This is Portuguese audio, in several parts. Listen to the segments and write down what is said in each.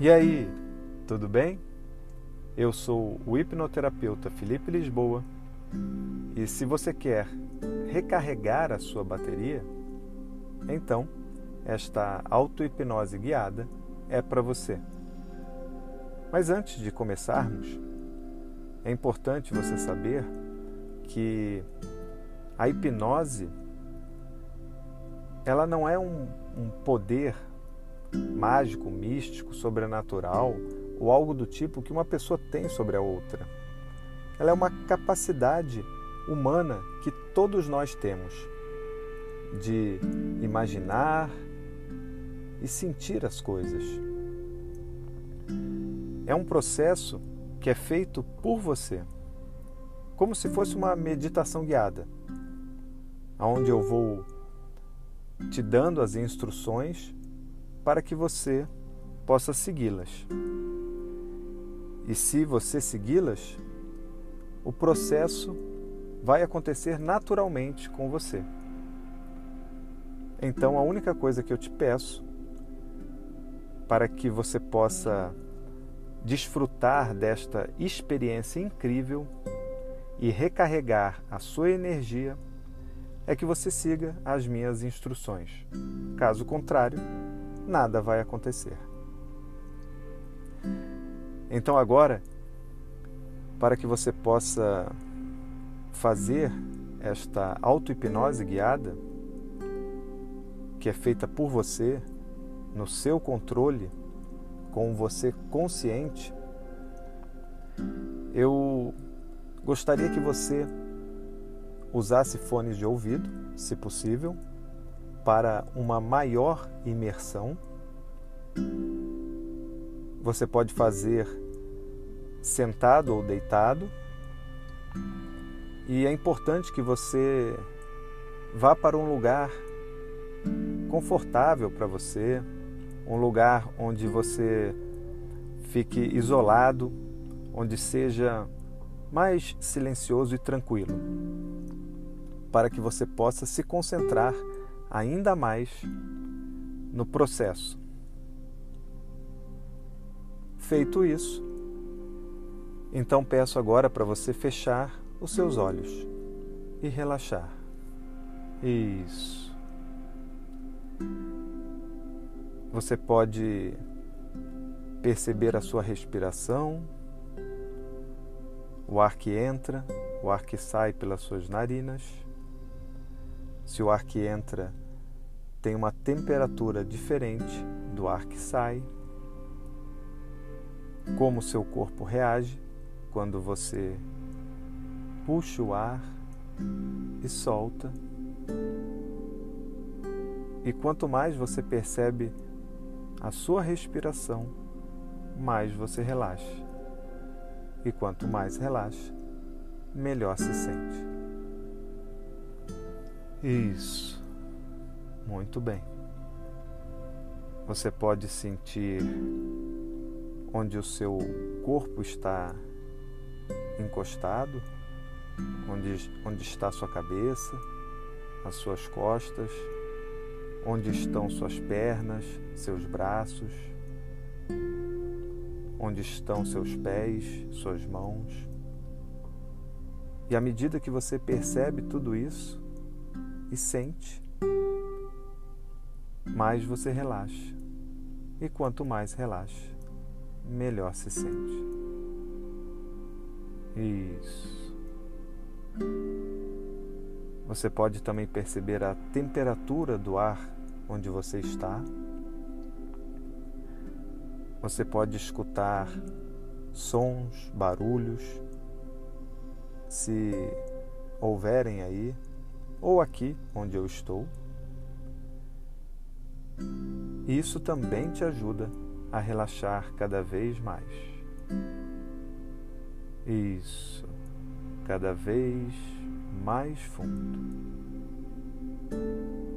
E aí, tudo bem? Eu sou o hipnoterapeuta Felipe Lisboa e se você quer recarregar a sua bateria, então esta auto-hipnose guiada é para você. Mas antes de começarmos, é importante você saber que a hipnose ela não é um, um poder mágico, místico, sobrenatural ou algo do tipo que uma pessoa tem sobre a outra. Ela é uma capacidade humana que todos nós temos de imaginar e sentir as coisas. É um processo que é feito por você, como se fosse uma meditação guiada, onde eu vou te dando as instruções para que você possa segui-las. E se você segui-las, o processo vai acontecer naturalmente com você. Então, a única coisa que eu te peço para que você possa desfrutar desta experiência incrível e recarregar a sua energia é que você siga as minhas instruções. Caso contrário, nada vai acontecer. Então, agora, para que você possa fazer esta auto-hipnose guiada, que é feita por você, no seu controle, com você consciente, eu gostaria que você usasse fones de ouvido, se possível, para uma maior imersão. Você pode fazer sentado ou deitado. E é importante que você vá para um lugar confortável para você, um lugar onde você fique isolado, onde seja mais silencioso e tranquilo, para que você possa se concentrar ainda mais no processo. Feito isso, então peço agora para você fechar os seus olhos e relaxar. Isso. Você pode perceber a sua respiração, o ar que entra, o ar que sai pelas suas narinas. Se o ar que entra tem uma temperatura diferente do ar que sai, como seu corpo reage quando você puxa o ar e solta. E quanto mais você percebe a sua respiração, mais você relaxa. E quanto mais relaxa, melhor se sente. Isso. Muito bem. Você pode sentir onde o seu corpo está encostado, onde, onde está sua cabeça, as suas costas, onde estão suas pernas, seus braços, onde estão seus pés, suas mãos. E à medida que você percebe tudo isso e sente, mais você relaxa. E quanto mais relaxa, melhor se sente. Isso. Você pode também perceber a temperatura do ar onde você está. Você pode escutar sons, barulhos, se houverem aí, ou aqui onde eu estou. Isso também te ajuda a relaxar cada vez mais. Isso, cada vez mais fundo.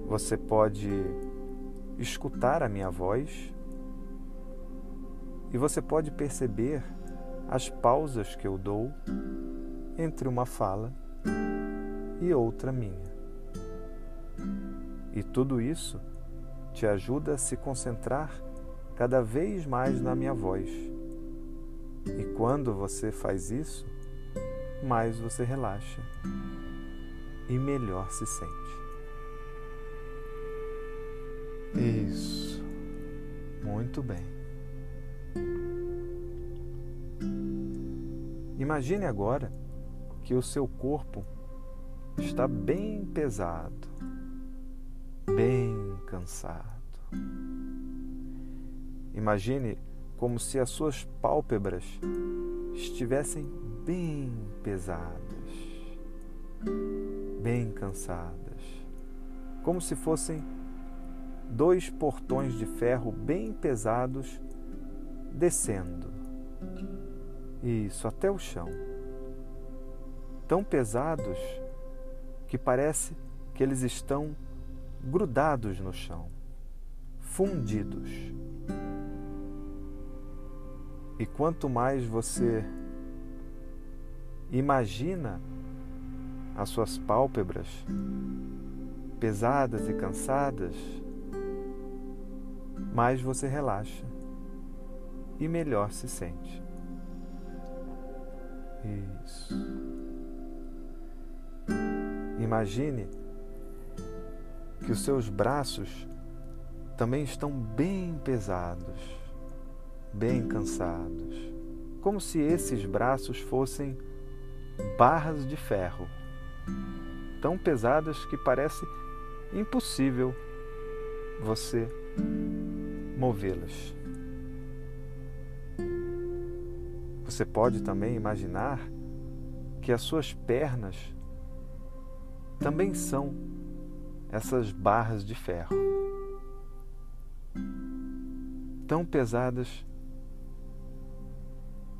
Você pode escutar a minha voz e você pode perceber as pausas que eu dou entre uma fala e outra minha. E tudo isso te ajuda a se concentrar cada vez mais na minha voz. E quando você faz isso, mais você relaxa e melhor se sente. Isso. Muito bem. Imagine agora que o seu corpo está bem pesado, bem cansado. Imagine como se as suas pálpebras estivessem bem pesadas, bem cansadas, como se fossem dois portões de ferro bem pesados descendo. Isso, até o chão. Tão pesados que parece que eles estão grudados no chão, fundidos. E quanto mais você imagina as suas pálpebras pesadas e cansadas, mais você relaxa e melhor se sente. Isso. Imagine que os seus braços também estão bem pesados, bem cansados, como se esses braços fossem barras de ferro, tão pesadas que parece impossível você movê-las. Você pode também imaginar que as suas pernas também são essas barras de ferro, tão pesadas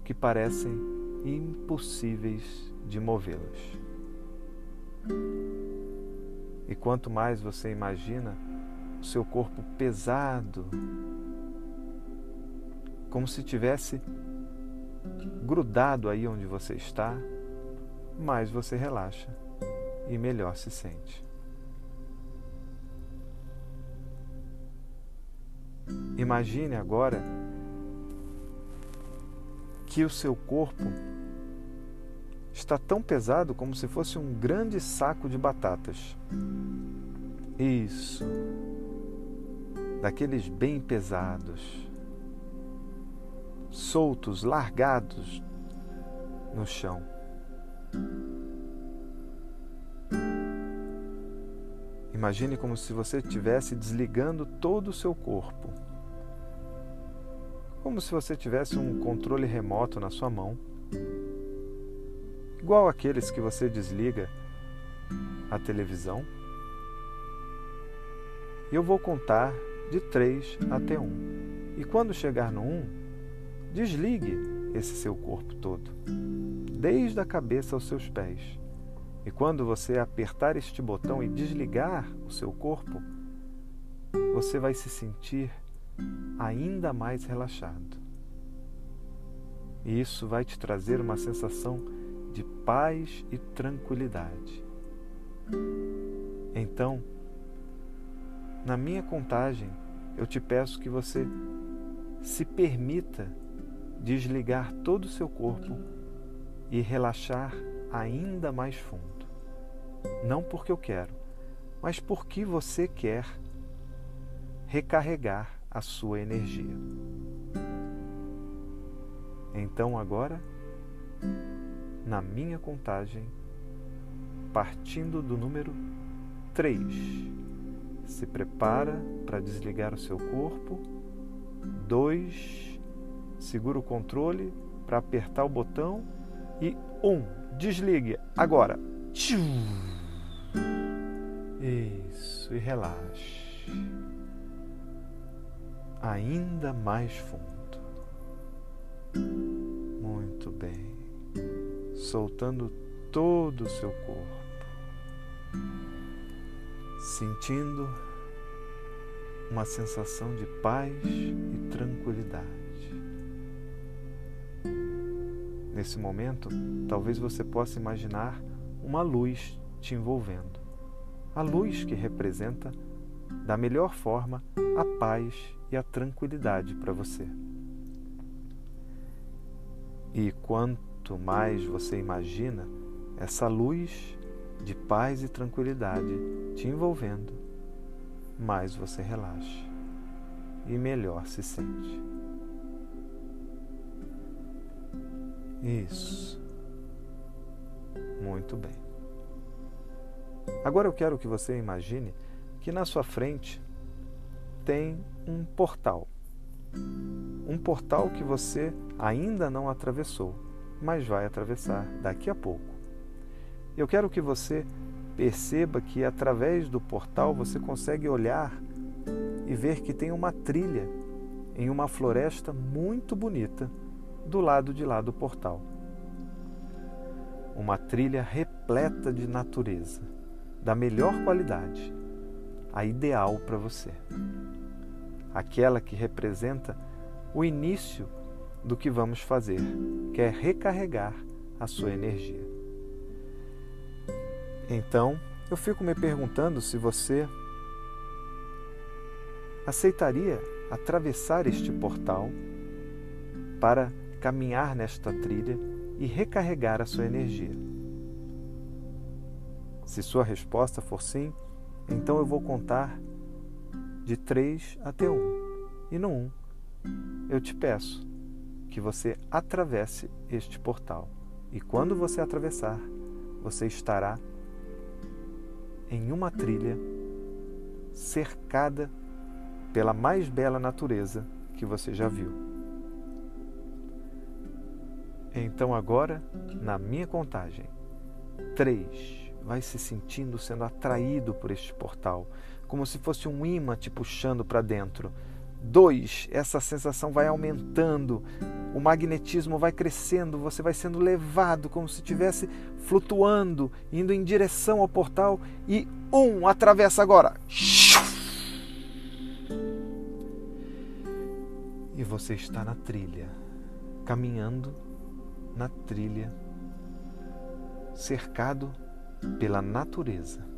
que parecem impossíveis de movê-las. E quanto mais você imagina o seu corpo pesado, como se tivesse grudado aí onde você está, mais você relaxa e melhor se sente. Imagine agora que o seu corpo está tão pesado como se fosse um grande saco de batatas. Isso. Daqueles bem pesados soltos, largados no chão. Imagine como se você estivesse desligando todo o seu corpo. Como se você tivesse um controle remoto na sua mão, igual aqueles que você desliga a televisão. E eu vou contar de 3 até 1. E quando chegar no 1, Desligue esse seu corpo todo, desde a cabeça aos seus pés. E quando você apertar este botão e desligar o seu corpo, você vai se sentir ainda mais relaxado. E isso vai te trazer uma sensação de paz e tranquilidade. Então, na minha contagem, eu te peço que você se permita desligar todo o seu corpo e relaxar ainda mais fundo. Não porque eu quero, mas porque você quer recarregar a sua energia. Então agora, na minha contagem, partindo do número 3, se prepara para desligar o seu corpo. 2, segura o controle para apertar o botão e um, desligue agora. Isso, e relaxe. Ainda mais fundo. Muito bem. Soltando todo o seu corpo. Sentindo uma sensação de paz e tranquilidade. Nesse momento, talvez você possa imaginar uma luz te envolvendo. A luz que representa, da melhor forma, a paz e a tranquilidade para você. E quanto mais você imagina essa luz de paz e tranquilidade te envolvendo, mais você relaxa e melhor se sente. Isso. Muito bem. Agora eu quero que você imagine que na sua frente tem um portal. Um portal que você ainda não atravessou, mas vai atravessar daqui a pouco. Eu quero que você perceba que através do portal você consegue olhar e ver que tem uma trilha em uma floresta muito bonita do lado de lá do portal. Uma trilha repleta de natureza, da melhor qualidade, a ideal para você. Aquela que representa o início do que vamos fazer, que é recarregar a sua energia. Então, eu fico me perguntando se você aceitaria atravessar este portal para caminhar nesta trilha e recarregar a sua energia? Se sua resposta for sim, então eu vou contar de três até um. E no um, eu te peço que você atravesse este portal. E quando você atravessar, você estará em uma trilha cercada pela mais bela natureza que você já viu. Então agora, na minha contagem, três, vai se sentindo sendo atraído por este portal, como se fosse um imã te puxando para dentro. Dois, essa sensação vai aumentando, o magnetismo vai crescendo, você vai sendo levado como se estivesse flutuando, indo em direção ao portal. E um, atravessa agora. E você está na trilha, caminhando na trilha, cercado pela natureza.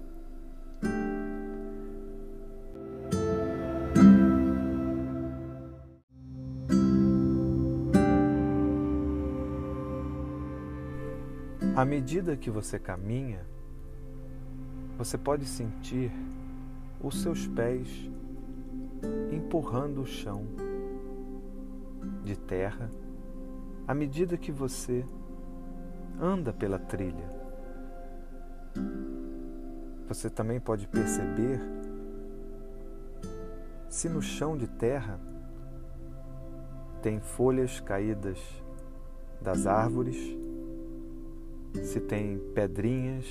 À medida que você caminha, você pode sentir os seus pés empurrando o chão de terra à medida que você anda pela trilha. Você também pode perceber se no chão de terra tem folhas caídas das árvores, se tem pedrinhas,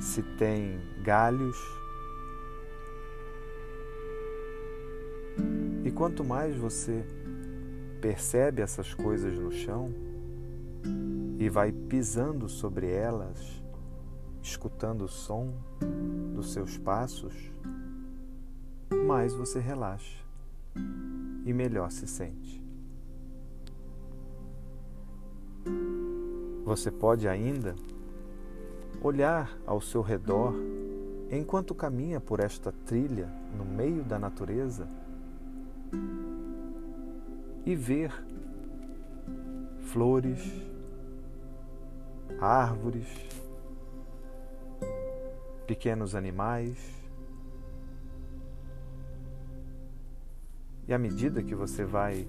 se tem galhos. E quanto mais você percebe essas coisas no chão e vai pisando sobre elas, escutando o som dos seus passos, mais você relaxa e melhor se sente. Você pode ainda olhar ao seu redor enquanto caminha por esta trilha no meio da natureza e ver flores, árvores, pequenos animais. E à medida que você vai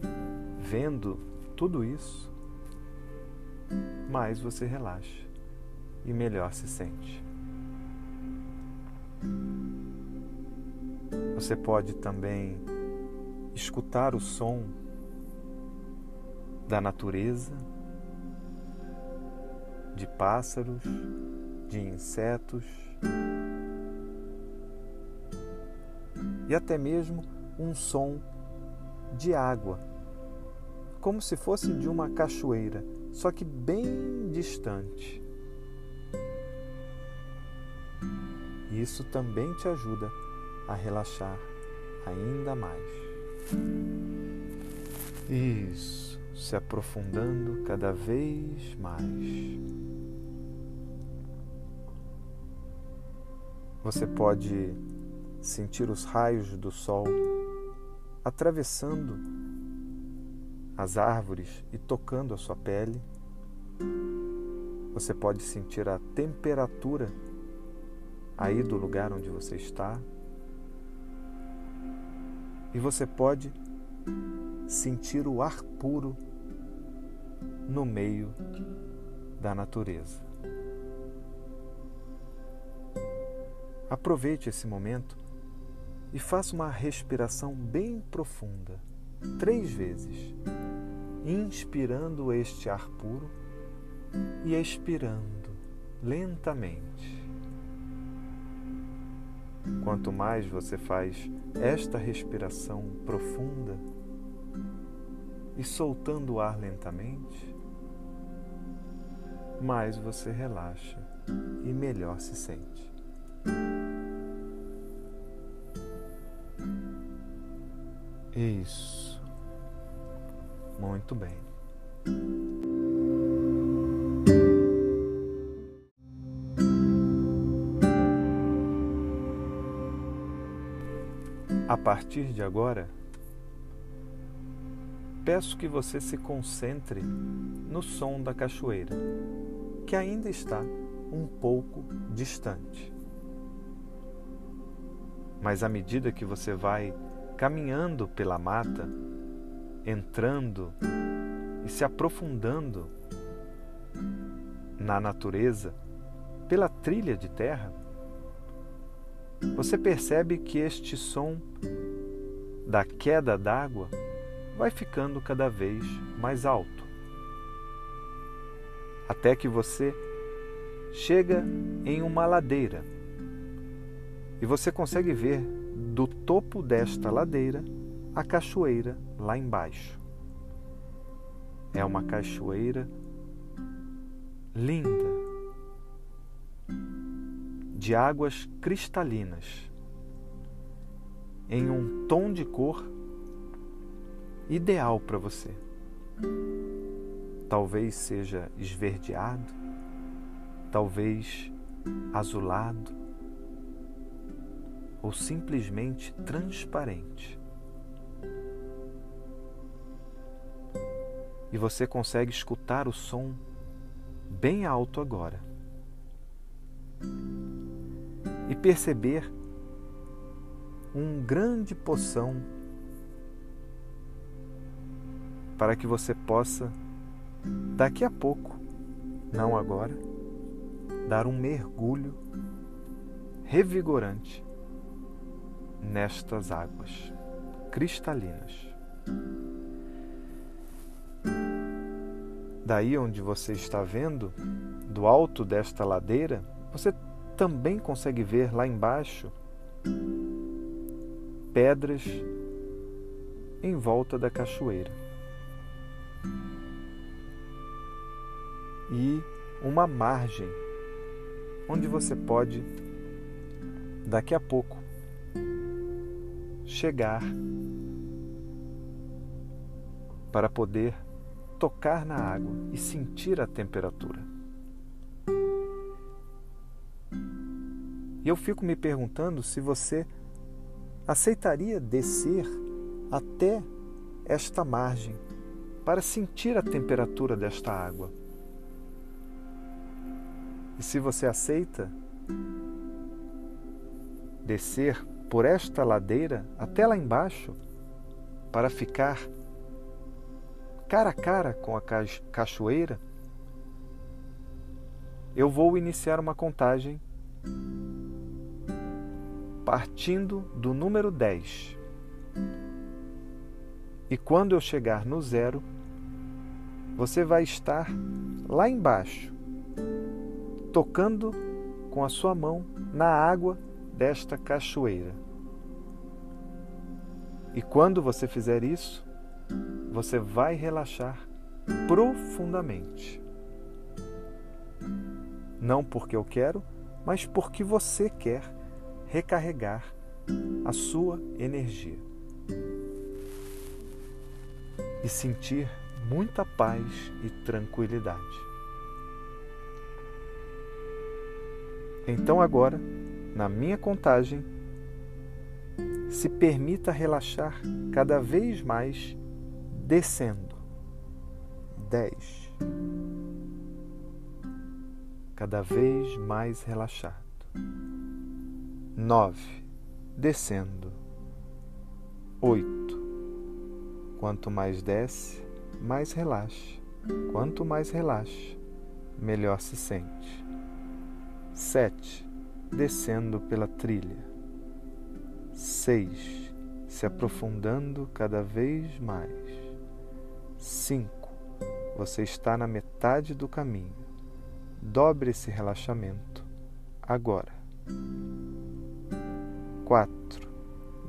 vendo tudo isso, mais você relaxa e melhor se sente. Você pode também escutar o som da natureza, de pássaros, de insetos e até mesmo um som de água, como se fosse de uma cachoeira, só que bem distante. Isso também te ajuda a relaxar ainda mais. Isso se aprofundando cada vez mais. Você pode sentir os raios do sol atravessando as árvores e tocando a sua pele. Você pode sentir a temperatura aí do lugar onde você está. E você pode sentir o ar puro no meio da natureza. Aproveite esse momento e faça uma respiração bem profunda, três vezes, inspirando este ar puro e expirando lentamente. Quanto mais você faz esta respiração profunda e soltando o ar lentamente, mais você relaxa e melhor se sente. Isso. Muito bem. A partir de agora, peço que você se concentre no som da cachoeira, que ainda está um pouco distante. Mas à medida que você vai caminhando pela mata, entrando e se aprofundando na natureza, pela trilha de terra, você percebe que este som da queda d'água vai ficando cada vez mais alto, até que você chega em uma ladeira e você consegue ver do topo desta ladeira a cachoeira lá embaixo. É uma cachoeira linda, de águas cristalinas, em um tom de cor ideal para você. Talvez seja esverdeado, talvez azulado, ou simplesmente transparente. E você consegue escutar o som bem alto agora. E perceber um grande poção para que você possa, daqui a pouco, não agora, dar um mergulho revigorante nestas águas cristalinas. Daí onde você está vendo, do alto desta ladeira, você também consegue ver lá embaixo pedras em volta da cachoeira. E uma margem onde você pode, daqui a pouco, chegar para poder tocar na água e sentir a temperatura. E eu fico me perguntando se você aceitaria descer até esta margem para sentir a temperatura desta água. E se você aceita descer por esta ladeira até lá embaixo para ficar cara a cara com a cachoeira, eu vou iniciar uma contagem partindo do número 10. E quando eu chegar no zero, você vai estar lá embaixo, tocando com a sua mão na água desta cachoeira. E quando você fizer isso, você vai relaxar profundamente. Não porque eu quero, mas porque você quer recarregar a sua energia e sentir muita paz e tranquilidade. Então, agora, na minha contagem, se permita relaxar cada vez mais, descendo. Dez. Cada vez mais relaxado. Nove. Descendo. Oito. Quanto mais desce, mais relaxa. Quanto mais relaxa, melhor se sente. Sete. Descendo pela trilha. 6. Se aprofundando cada vez mais. 5. Você está na metade do caminho. Dobre esse relaxamento agora. 4.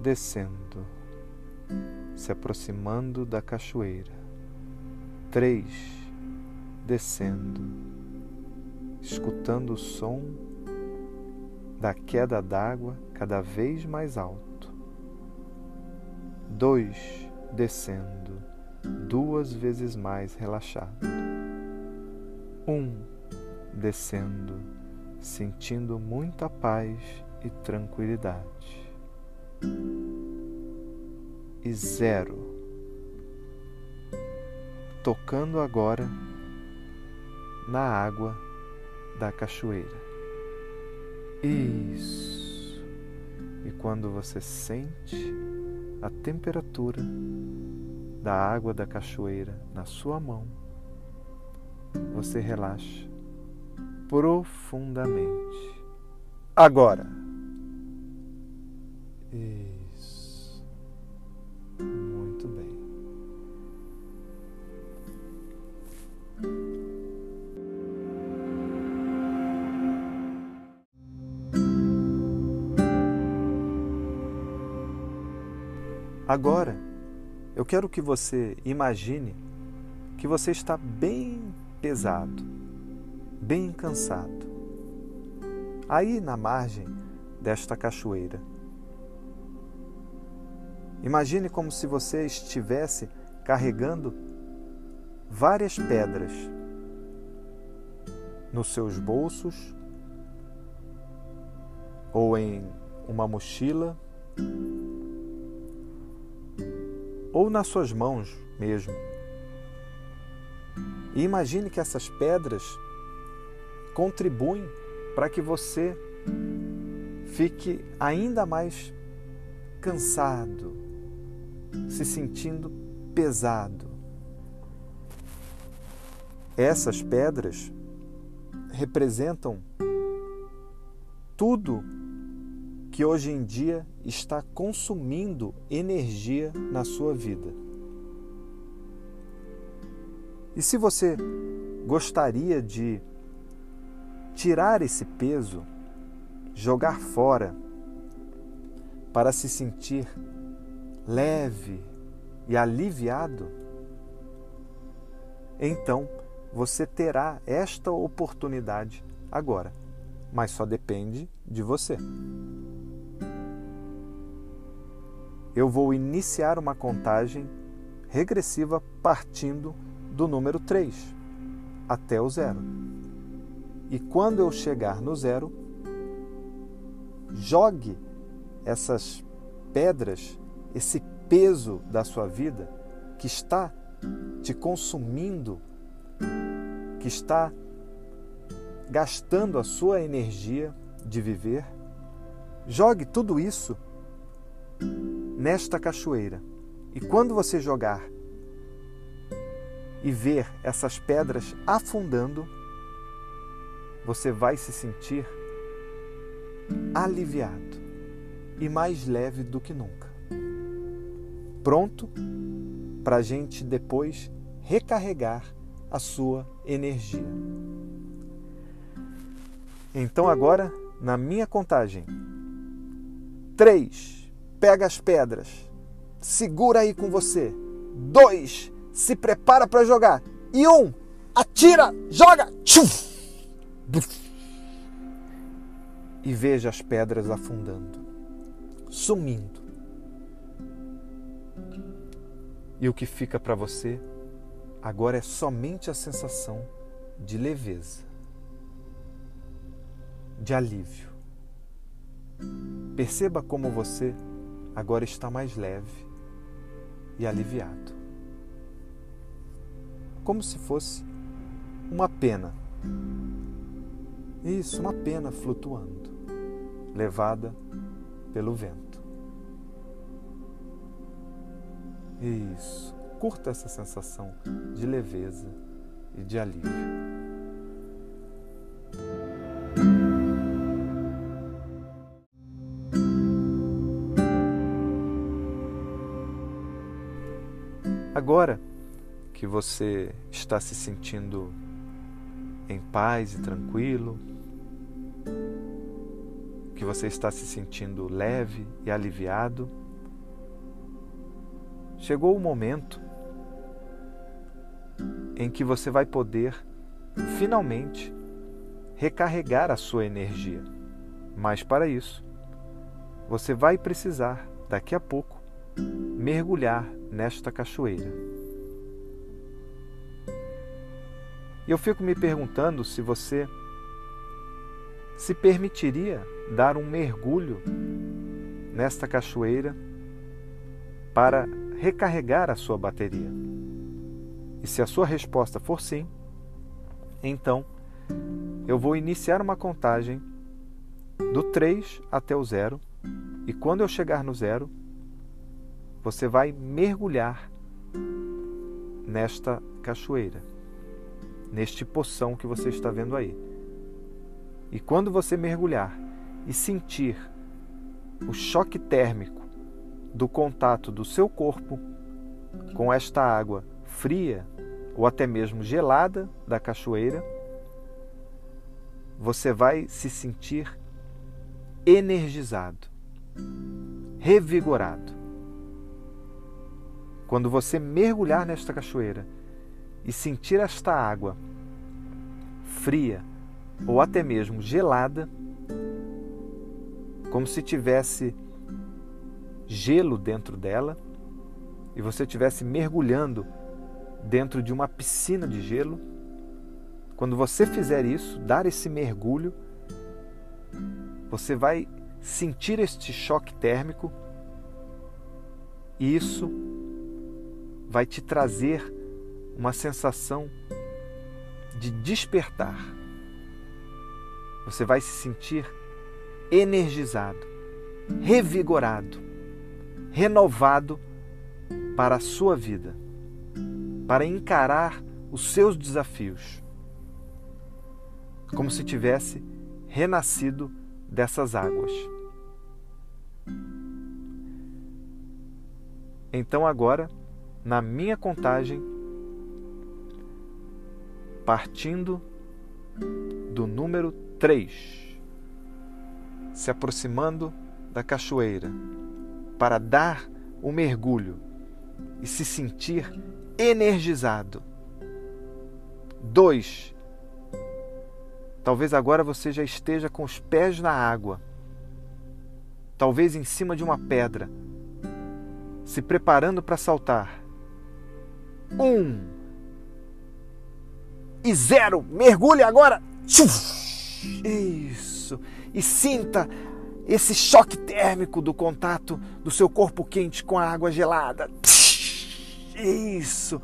Descendo. Se aproximando da cachoeira. 3. Descendo. Escutando o som da queda d'água cada vez mais alto. Dois, descendo, duas vezes mais relaxado. Um, descendo, sentindo muita paz e tranquilidade. E zero, tocando agora na água da cachoeira. Isso. E quando você sente a temperatura da água da cachoeira na sua mão, você relaxa profundamente. Agora. Isso. Muito bem. Agora, eu quero que você imagine que você está bem pesado, bem cansado. Aí na margem desta cachoeira. Imagine como se você estivesse carregando várias pedras nos seus bolsos ou em uma mochila ou nas suas mãos mesmo. E imagine que essas pedras contribuem para que você fique ainda mais cansado, se sentindo pesado. Essas pedras representam tudo que hoje em dia está consumindo energia na sua vida. E se você gostaria de tirar esse peso, jogar fora, para se sentir leve e aliviado, então você terá esta oportunidade agora, mas só depende de você. eu vou iniciar uma contagem regressiva partindo do número 3 até o zero. E quando eu chegar no zero, jogue essas pedras, esse peso da sua vida que está te consumindo, que está gastando a sua energia de viver, jogue tudo isso nesta cachoeira. E quando você jogar e ver essas pedras afundando, você vai se sentir aliviado e mais leve do que nunca. Pronto para a gente depois recarregar a sua energia. Então, agora, na minha contagem: três pega as pedras. Segura aí com você. Dois, se prepara para jogar. E um, atira, joga. E veja as pedras afundando, sumindo. E o que fica para você agora é somente a sensação de leveza, de alívio. Perceba como você agora está mais leve e aliviado. Como se fosse uma pena. Isso, uma pena flutuando, levada pelo vento. Isso, curta essa sensação de leveza e de alívio. Agora que você está se sentindo em paz e tranquilo, que você está se sentindo leve e aliviado, chegou o momento em que você vai poder finalmente recarregar a sua energia. Mas para isso, você vai precisar, daqui a pouco, mergulhar nesta cachoeira. E eu fico me perguntando se você se permitiria dar um mergulho nesta cachoeira para recarregar a sua bateria. E se a sua resposta for sim, então eu vou iniciar uma contagem do 3 até o zero, e quando eu chegar no zero, você vai mergulhar nesta cachoeira, neste poção que você está vendo aí. E quando você mergulhar e sentir o choque térmico do contato do seu corpo com esta água fria ou até mesmo gelada da cachoeira, você vai se sentir energizado, revigorado. Quando você mergulhar nesta cachoeira e sentir esta água fria ou até mesmo gelada, como se tivesse gelo dentro dela e você estivesse mergulhando dentro de uma piscina de gelo. Quando você fizer isso, dar esse mergulho, você vai sentir este choque térmico e isso vai te trazer uma sensação de despertar. Você vai se sentir energizado, revigorado, renovado para a sua vida, para encarar os seus desafios, como se tivesse renascido dessas águas. Então agora na minha contagem, partindo do número 3, se aproximando da cachoeira, para dar o mergulho e se sentir energizado. 2. Talvez agora você já esteja com os pés na água, talvez em cima de uma pedra, se preparando para saltar um e zero. Mergulhe agora. Isso. E sinta esse choque térmico do contato do seu corpo quente com a água gelada. Isso.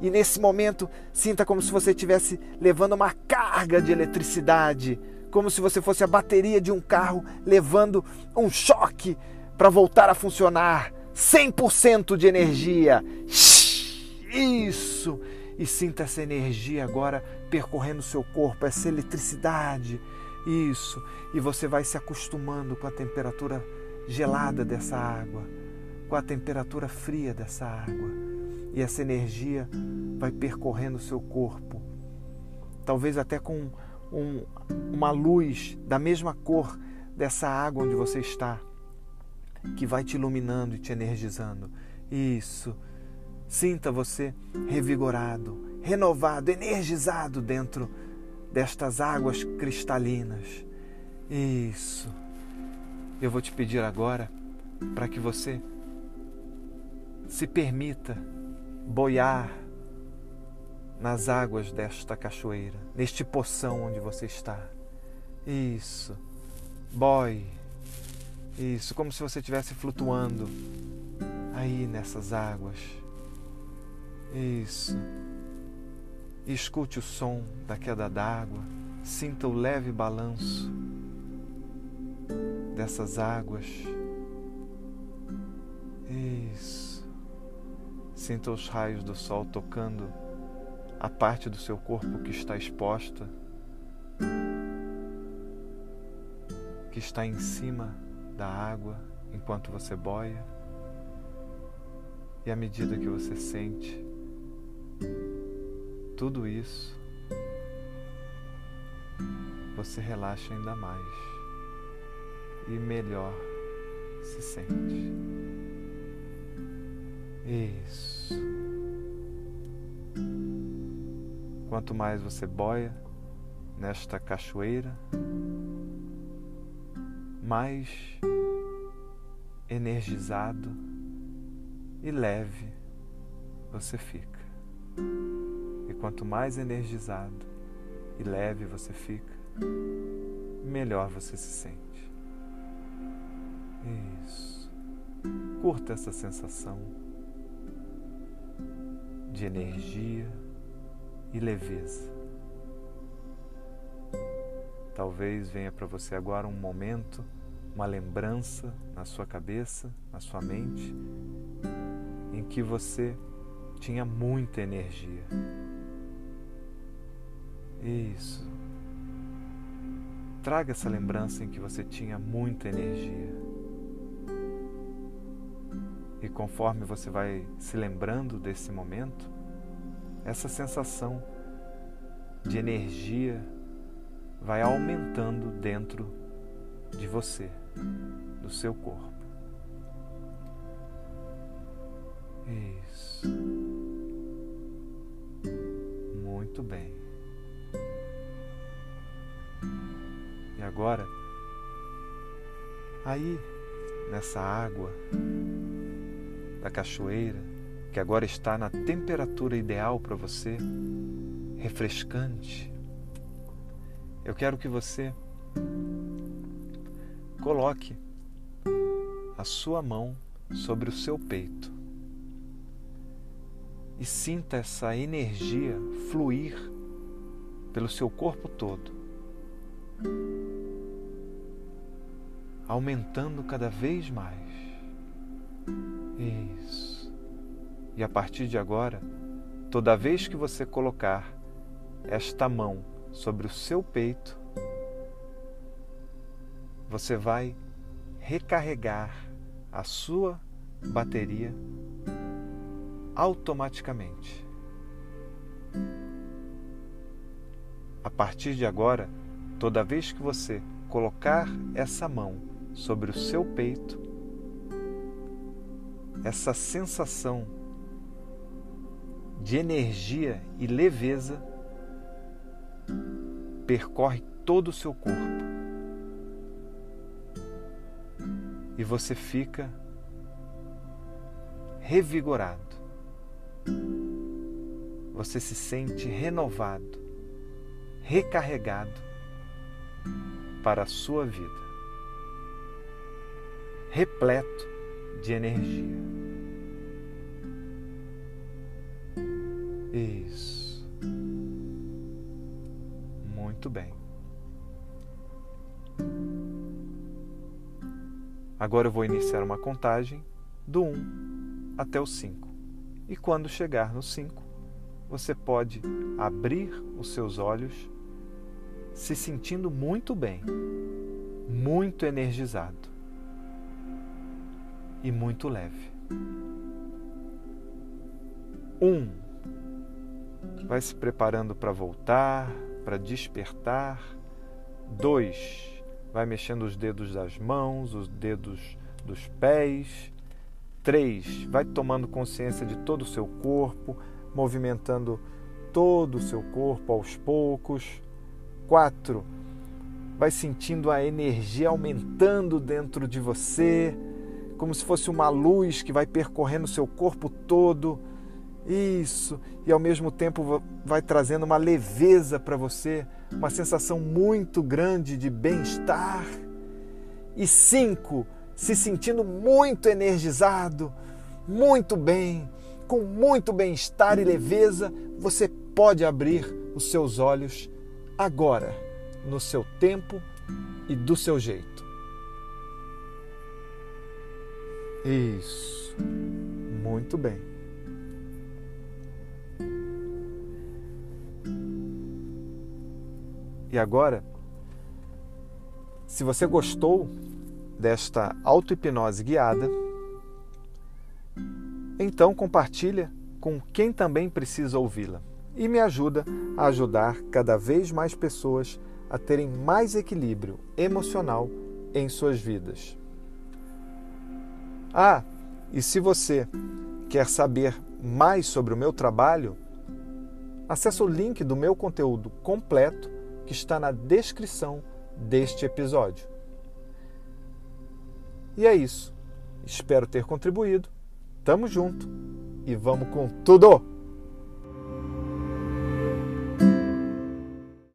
E nesse momento, sinta como se você estivesse levando uma carga de eletricidade, como se você fosse a bateria de um carro levando um choque para voltar a funcionar. 100% de energia. Isso! E sinta essa energia agora percorrendo seu corpo, essa eletricidade. Isso. E você vai se acostumando com a temperatura gelada dessa água, com a temperatura fria dessa água. E essa energia vai percorrendo seu corpo. Talvez até com um, uma luz da mesma cor dessa água onde você está, que vai te iluminando e te energizando. Isso. Sinta você revigorado, renovado, energizado dentro destas águas cristalinas. Isso. Eu vou te pedir agora para que você se permita boiar nas águas desta cachoeira, neste poção onde você está. Isso. Boie. Isso, como se você estivesse flutuando aí nessas águas. Isso. Escute o som da queda d'água, sinta o leve balanço dessas águas. Isso. Sinta os raios do sol tocando a parte do seu corpo que está exposta, que está em cima da água enquanto você boia. E à medida que você sente tudo isso, você relaxa ainda mais e melhor se sente. Isso. Quanto mais você boia nesta cachoeira, mais energizado e leve você fica. E quanto mais energizado e leve você fica, melhor você se sente. Isso. Curta essa sensação de energia e leveza. Talvez venha para você agora um momento, uma lembrança na sua cabeça, na sua mente, em que você tinha muita energia. Isso. Traga essa lembrança em que você tinha muita energia. E conforme você vai se lembrando desse momento, essa sensação de energia vai aumentando dentro de você, do seu corpo. Muito bem. E agora, aí, nessa água da cachoeira, que agora está na temperatura ideal para você, refrescante, eu quero que você coloque a sua mão sobre o seu peito e sinta essa energia fluir pelo seu corpo todo, aumentando cada vez mais. Isso. E a partir de agora, toda vez que você colocar esta mão sobre o seu peito, você vai recarregar a sua bateria automaticamente. A partir de agora, toda vez que você colocar essa mão sobre o seu peito, essa sensação de energia e leveza percorre todo o seu corpo. E você fica revigorado. Você se sente renovado, recarregado para a sua vida, repleto de energia. Isso. Muito bem. Agora eu vou iniciar uma contagem do 1 até o 5. E quando chegar no 5, você pode abrir os seus olhos se sentindo muito bem, muito energizado e muito leve. Um, vai se preparando para voltar, para despertar. Dois, vai mexendo os dedos das mãos, os dedos dos pés. Três, vai tomando consciência de todo o seu corpo, movimentando todo o seu corpo aos poucos. Quatro, vai sentindo a energia aumentando dentro de você, como se fosse uma luz que vai percorrendo o seu corpo todo isso, e ao mesmo tempo vai trazendo uma leveza para você, uma sensação muito grande de bem-estar. E cinco, se sentindo muito energizado, muito bem, com muito bem-estar e leveza, você pode abrir os seus olhos agora, no seu tempo e do seu jeito. Isso. Muito bem. E agora, se você gostou desta auto-hipnose guiada, então compartilha com quem também precisa ouvi-la e me ajuda a ajudar cada vez mais pessoas a terem mais equilíbrio emocional em suas vidas. Ah, e se você quer saber mais sobre o meu trabalho, acesse o link do meu conteúdo completo que está na descrição deste episódio. E é isso. Espero ter contribuído. Tamo junto e vamos com tudo!